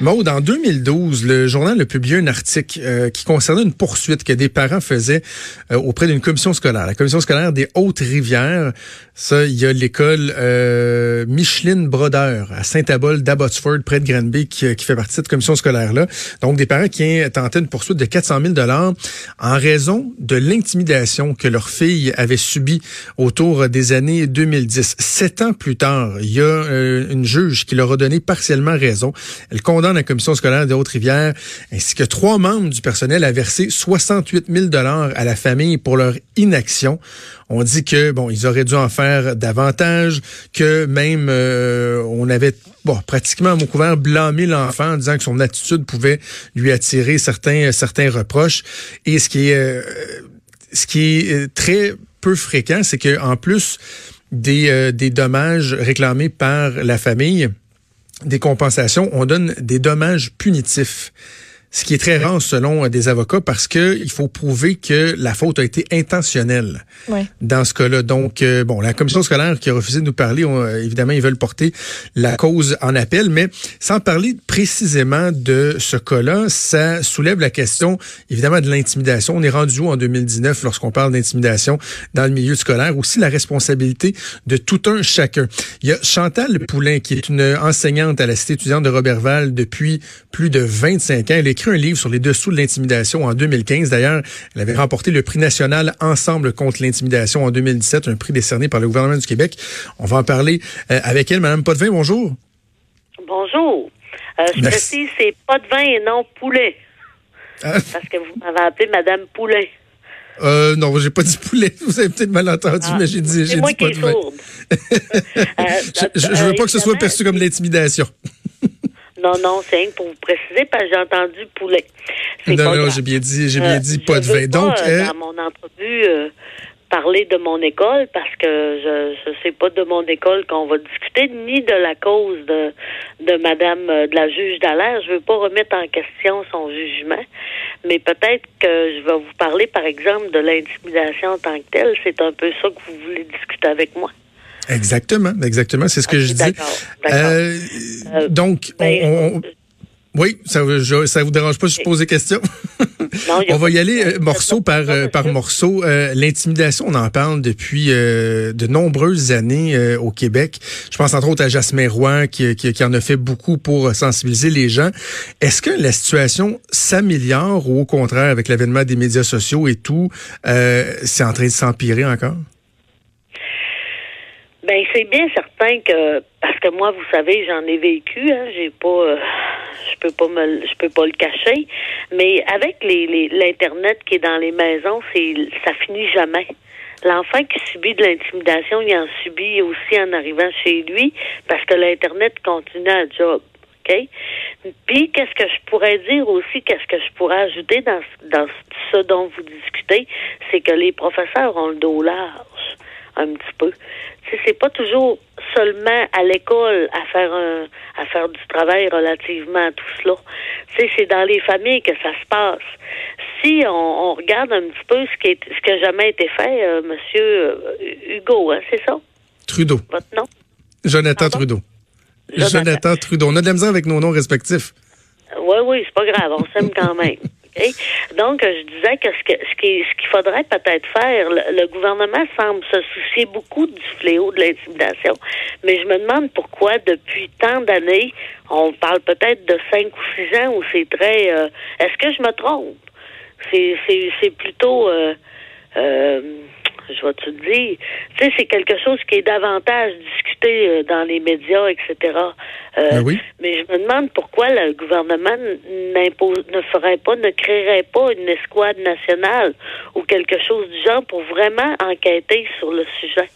Maud, en 2012, le journal a publié un article euh, qui concernait une poursuite que des parents faisaient euh, auprès d'une commission scolaire, la commission scolaire des Hautes-Rivières. Ça, il y a l'école euh, Micheline Brodeur à Saint-Abol d'Abbotsford, près de Granby, qui, qui, fait partie de cette commission scolaire-là. Donc, des parents qui tentaient une poursuite de 400 000 dollars en raison de l'intimidation que leur fille avait subie autour des années 2010. Sept ans plus tard, il y a une juge qui leur a donné partiellement raison. Elle condamne la commission scolaire des Hautes-Rivières ainsi que trois membres du personnel à verser 68 000 dollars à la famille pour leur inaction. On dit que bon, ils auraient dû en faire davantage, que même euh, on avait bon pratiquement à mon couvert blâmé l'enfant en disant que son attitude pouvait lui attirer certains certains reproches. Et ce qui est euh, ce qui est euh, très peu fréquent, c'est que en plus des, des dommages réclamés par la famille, des compensations, on donne des dommages punitifs ce qui est très rare selon des avocats parce que il faut prouver que la faute a été intentionnelle dans ce cas-là. Donc, euh, bon, la commission scolaire qui a refusé de nous parler, évidemment, ils veulent porter la cause en appel, mais sans parler précisément de ce cas-là, ça soulève la question, évidemment, de l'intimidation. On est rendu où en 2019 lorsqu'on parle d'intimidation dans le milieu scolaire? Aussi la responsabilité de tout un chacun. Il y a Chantal Poulain, qui est une enseignante à la Cité étudiante de Robertval depuis plus de 25 ans. Elle écrit un livre sur les dessous de l'intimidation en 2015. D'ailleurs, elle avait remporté le prix national Ensemble contre l'intimidation en 2017, un prix décerné par le gouvernement du Québec. On va en parler euh, avec elle. Madame Potvin, bonjour. Bonjour. Euh, je précise, c'est Potvin et non Poulet. Ah. Parce que vous m'avez appelé Madame Poulet. Euh, non, j'ai pas dit poulet. Vous avez peut-être mal entendu, ah, mais j'ai dit, j'ai dit pas de vin. je, je, veux pas que ce soit perçu comme l'intimidation. Non, non, c'est rien pour vous préciser, parce que j'ai entendu poulet. Non, non, j'ai bien dit, j'ai bien dit pas de vin. Donc, pas, euh, dans mon entrevue, euh, parler de mon école parce que je je sais pas de mon école qu'on va discuter ni de la cause de de madame euh, de la juge d'Alain. Je veux pas remettre en question son jugement, mais peut-être que je vais vous parler par exemple de l'intimidation en tant que telle, c'est un peu ça que vous voulez discuter avec moi. Exactement, exactement, c'est ce que je dis. Euh, euh, donc, ben, on, oui, ça, je, ça vous dérange pas si je pose des questions? on va y aller euh, morceau par, par morceau. L'intimidation, on en parle depuis de nombreuses années au Québec. Je pense entre autres à Jasmin Roy qui, qui, qui, en a fait beaucoup pour sensibiliser les gens. Est-ce que la situation s'améliore ou au contraire, avec l'avènement des médias sociaux et tout, c'est en train de s'empirer encore? Ben c'est bien certain que parce que moi, vous savez, j'en ai vécu. Hein, j'ai pas, euh, je peux pas me, je peux pas le cacher. Mais avec les l'internet qui est dans les maisons, c'est ça finit jamais. L'enfant qui subit de l'intimidation, il en subit aussi en arrivant chez lui parce que l'internet continue à job. OK? Puis, qu'est-ce que je pourrais dire aussi, qu'est-ce que je pourrais ajouter dans, dans ce dont vous discutez, c'est que les professeurs ont le dos large un petit peu. Tu c'est pas toujours seulement à l'école à faire un, à faire du travail relativement à tout cela. Tu c'est dans les familles que ça se passe. Si on, regarde un petit peu ce qui est, ce qui a jamais été fait, euh, Monsieur euh, Hugo, hein, c'est ça? Trudeau. Votre nom? Jonathan Trudeau. Jonathan. Trudeau. On a de la misère avec nos noms respectifs. Oui, oui, c'est pas grave. On s'aime quand même. Donc, je disais que ce ce qu'il ce faudrait peut-être faire, le, gouvernement semble se soucier beaucoup du fléau de l'intimidation, mais je me demande pourquoi depuis tant d'années, on parle peut-être de cinq ou six ans où c'est très. Euh, est-ce que je me trompe? C'est c'est plutôt. Euh, euh, je vais te dire. Tu sais, c'est quelque chose qui est davantage discuté euh, dans les médias, etc. Euh, ben oui. Mais je me demande pourquoi le gouvernement n'impose, ne ferait pas, ne créerait pas une escouade nationale ou quelque chose du genre pour vraiment enquêter sur le sujet.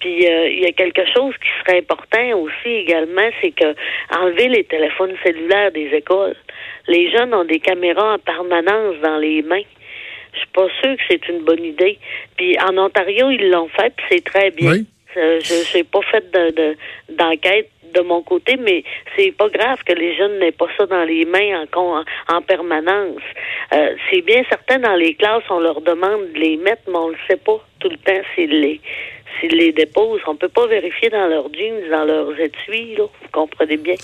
Puis euh, il y a quelque chose qui serait important aussi également, c'est que enlever les téléphones cellulaires des écoles. Les jeunes ont des caméras en permanence dans les mains. Je suis pas sûre que c'est une bonne idée. Puis en Ontario, ils l'ont fait, puis c'est très bien. Euh, je n'ai pas fait de, d'enquête de, mon côté, mais c'est pas grave que les jeunes n'aient pas ça dans les mains en, en, permanence. Euh, c'est bien certain dans les classes, on leur demande de les mettre, mais on le sait pas tout le temps s'ils les s'ils les déposent, on peut pas vérifier dans leurs jeans, dans leurs étuis, là, vous comprenez bien.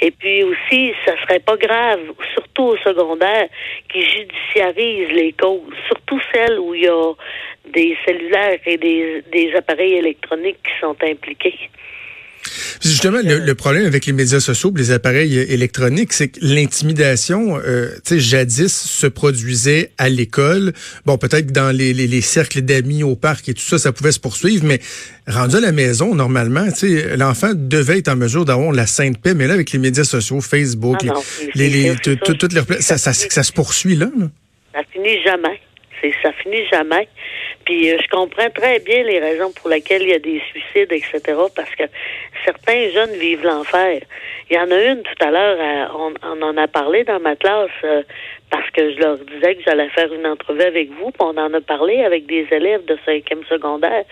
Et puis aussi, ça serait pas grave, surtout au secondaire, qu'ils judiciarisent les causes, surtout celles où il y a des cellulaires et des, des appareils électroniques qui sont impliqués. Justement, le, problème avec les médias sociaux, les appareils électroniques, c'est que l'intimidation, euh, tu sais, jadis se produisait à l'école. Bon, peut-être dans les, les, cercles d'amis au parc et tout ça, ça pouvait se poursuivre, mais rendu à la maison, normalement, tu sais, l'enfant devait être en mesure d'avoir la sainte paix, mais là, avec les médias sociaux, Facebook, ah les, les, toutes ça, ça, ça, se poursuit là. là. Ça finit jamais. Ça finit jamais. Puis euh, je comprends très bien les raisons pour lesquelles il y a des suicides, etc. Parce que certains jeunes vivent l'enfer. Il y en a une tout à l'heure, on, en a parlé dans ma classe euh, parce que je leur disais que j'allais faire une entrevue avec vous. Puis on en a parlé avec des élèves de cinquième secondaire.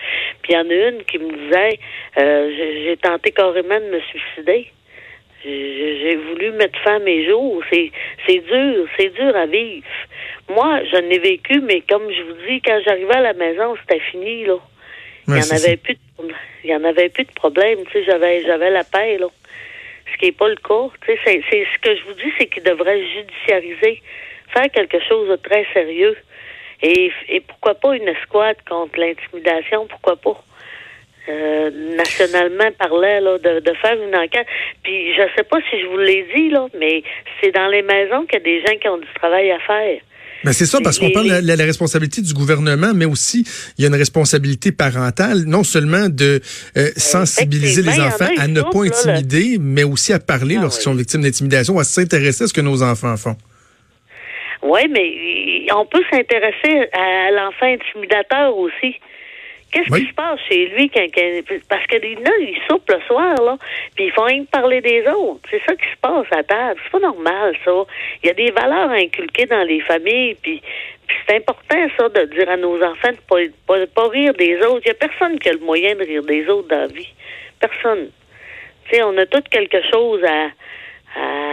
Puis il y en a une qui me disait, euh, j'ai tenté carrément de me suicider. J'ai voulu mettre fin à mes jours. C'est dur, c'est dur à vivre. Moi, je n'ai vécu, mais comme je vous dis, quand j'arrivais à la maison, c'était fini, là. il y en avait plus de, il y en avait plus de problème, tu sais, j'avais j'avais la paix, là. Ce qui n'est pas le cas. Tu sais, c'est ce que je vous dis, c'est qu'ils devraient judiciariser, faire quelque chose de très sérieux. Et, et pourquoi pas une escouade contre l'intimidation, pourquoi pas? Euh, nationalement parlait là, de, de, faire une enquête. Puis je sais pas si je vous l'ai dit, là, mais c'est dans les maisons qu'il y a des gens qui ont du travail à faire. Ben c'est ça, parce qu'on parle de la, responsabilité du gouvernement, mais aussi il y a une responsabilité parentale, non seulement de euh, sensibiliser les enfants à ne pas intimider, mais aussi à parler ah lorsqu'ils sont victimes d'intimidation, à s'intéresser à ce que nos enfants font. Oui, mais on peut s'intéresser à l'enfant intimidateur aussi. Qu'est-ce qui se passe chez lui quand, parce que les là, ils soupent le soir, là, puis ils font rien parler des autres. C'est ça qui se passe à table. C'est pas normal, ça. Il y a des valeurs inculquées dans les familles, puis, c'est important, ça, de dire à nos enfants de pas, pas, rire des autres. Il y a personne qui a le moyen de rire des autres dans la vie. Personne. Tu sais, on a tout quelque chose à, à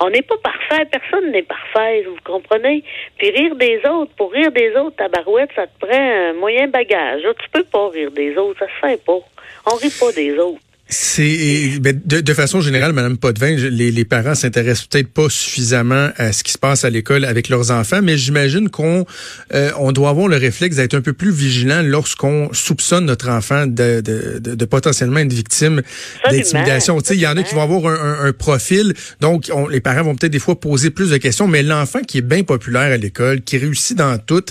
on n'est pas parfait, personne n'est parfait, vous comprenez? Puis rire des autres, pour rire des autres, ta barouette, ça te prend un moyen bagage. tu peux pas rire des autres, ça se fait pas. On rit pas des autres. C'est ben, de, de, façon générale, Madame Potvin, les, les parents s'intéressent peut-être pas suffisamment à ce qui se passe à l'école avec leurs enfants, mais j'imagine qu'on euh, on doit avoir le réflexe d'être un peu plus vigilant lorsqu'on soupçonne notre enfant de, de, de, potentiellement être victime d'intimidation. Il y en a qui vont avoir un, un, profil, donc on, les parents vont peut-être des fois poser plus de questions, mais l'enfant qui est bien populaire à l'école, qui réussit dans tout,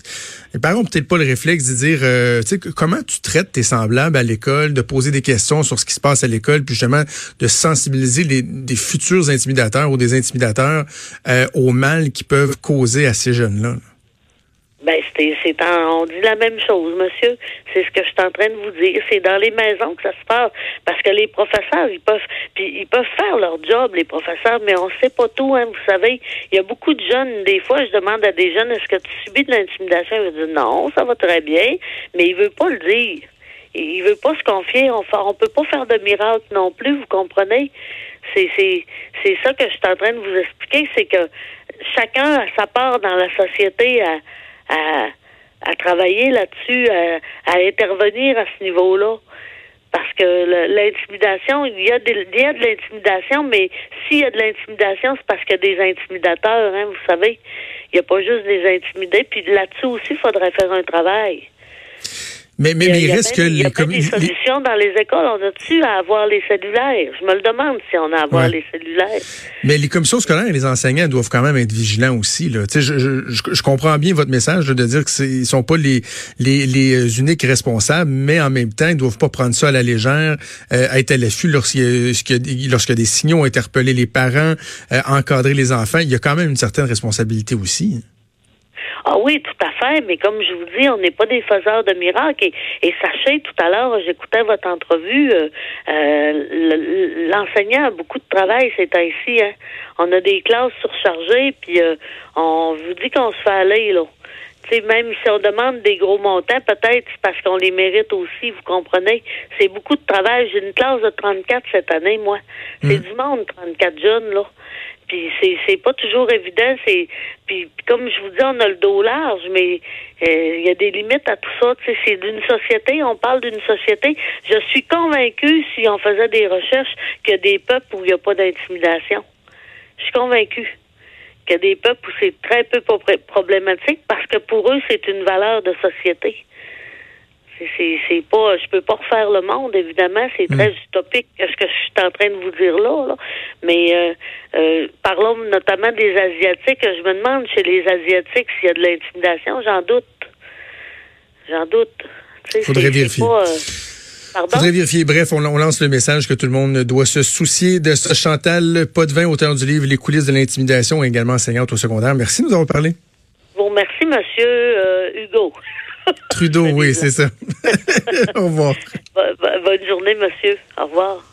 les parents ont peut-être pas le réflexe de dire, euh, comment tu traites tes semblables à l'école, de poser des questions sur ce qui se passe à l'école, puis justement de sensibiliser des futurs intimidateurs ou des intimidateurs euh, au mal qu'ils peuvent causer à ces jeunes-là. Ben, c'est, on dit la même chose, monsieur. C'est ce que je suis en train de vous dire. C'est dans les maisons que ça se passe. Parce que les professeurs, ils peuvent, puis ils peuvent faire leur job, les professeurs, mais on sait pas tout, hein. Vous savez, il y a beaucoup de jeunes, des fois, je demande à des jeunes, est-ce que tu subis de l'intimidation? Ils me disent non, ça va très bien, mais il veut pas le dire. Il veut pas se confier. On, peut pas faire de miracle non plus, vous comprenez? C'est, c'est, ça que je suis en train de vous expliquer, c'est que chacun a sa part dans la société à, à, à travailler là-dessus, à, à, intervenir à ce niveau-là. Parce que l'intimidation, il y a de, il y a de l'intimidation, mais s'il y a de l'intimidation, c'est parce qu'il y a des intimidateurs, hein, vous savez. Il n'y a pas juste des intimidés. Puis là-dessus aussi, il faudrait faire un travail. Mais, mais, il, reste que les... Il y a des solutions dans les écoles. On a-tu à avoir les cellulaires? Je me le demande si on a à avoir les cellulaires. Mais les commissions scolaires et les enseignants doivent quand même être vigilants aussi. Là. Je, je, je, comprends bien votre message de dire qu'ils sont pas les, les, les, uniques responsables, mais en même temps, ils doivent pas prendre ça à la légère, euh, être à l'affût lorsqu'il y, lorsqu'il y a des signaux ont interpellé les parents, euh, encadrer les enfants. Il y a quand même une certaine responsabilité aussi. Ah oui, tout à fait, mais comme je vous dis, on n'est pas des faiseurs de miracles. Et, sachez, tout à l'heure, j'écoutais votre entrevue, euh, euh, l'enseignant a beaucoup de travail c'est ainsi. Hein. On a des classes surchargées, puis euh, on vous dit qu'on se fait aller, là. sais, même si on demande des gros montants, peut-être c'est parce qu'on les mérite aussi, vous comprenez. C'est beaucoup de travail. J'ai une classe de 34 cette année, moi. C'est mmh. du monde, 34 jeunes, là. Puis c'est c'est pas toujours évident. C'est puis comme je vous dis, on a le dos large, mais euh, il y a des limites à tout ça. C'est d'une société. On parle d'une société. Je suis convaincue, si on faisait des recherches, qu'il y a des peuples où il n'y a pas d'intimidation. Je suis convaincue qu'il y a des peuples où c'est très peu problématique parce que pour eux, c'est une valeur de société. C'est, c'est pas, je peux pas refaire le monde, évidemment, c'est hmm. très utopique ce que je suis en train de vous dire là. Mais euh, euh, parlons notamment des Asiatiques. Je me demande chez les Asiatiques s'il y a de l'intimidation. J'en doute. J'en doute. Faudrait vérifier. Euh, Faudrait vérifier. Bref, on, lance le message que tout le monde doit se soucier de ce Chantal vin auteur du livre Les coulisses de l'intimidation, également enseignante au secondaire. Merci de nous avoir parlé. Bon, merci, monsieur Hugo. Trudeau, oui, c'est ça. Au revoir. Bonne journée, monsieur. Au revoir.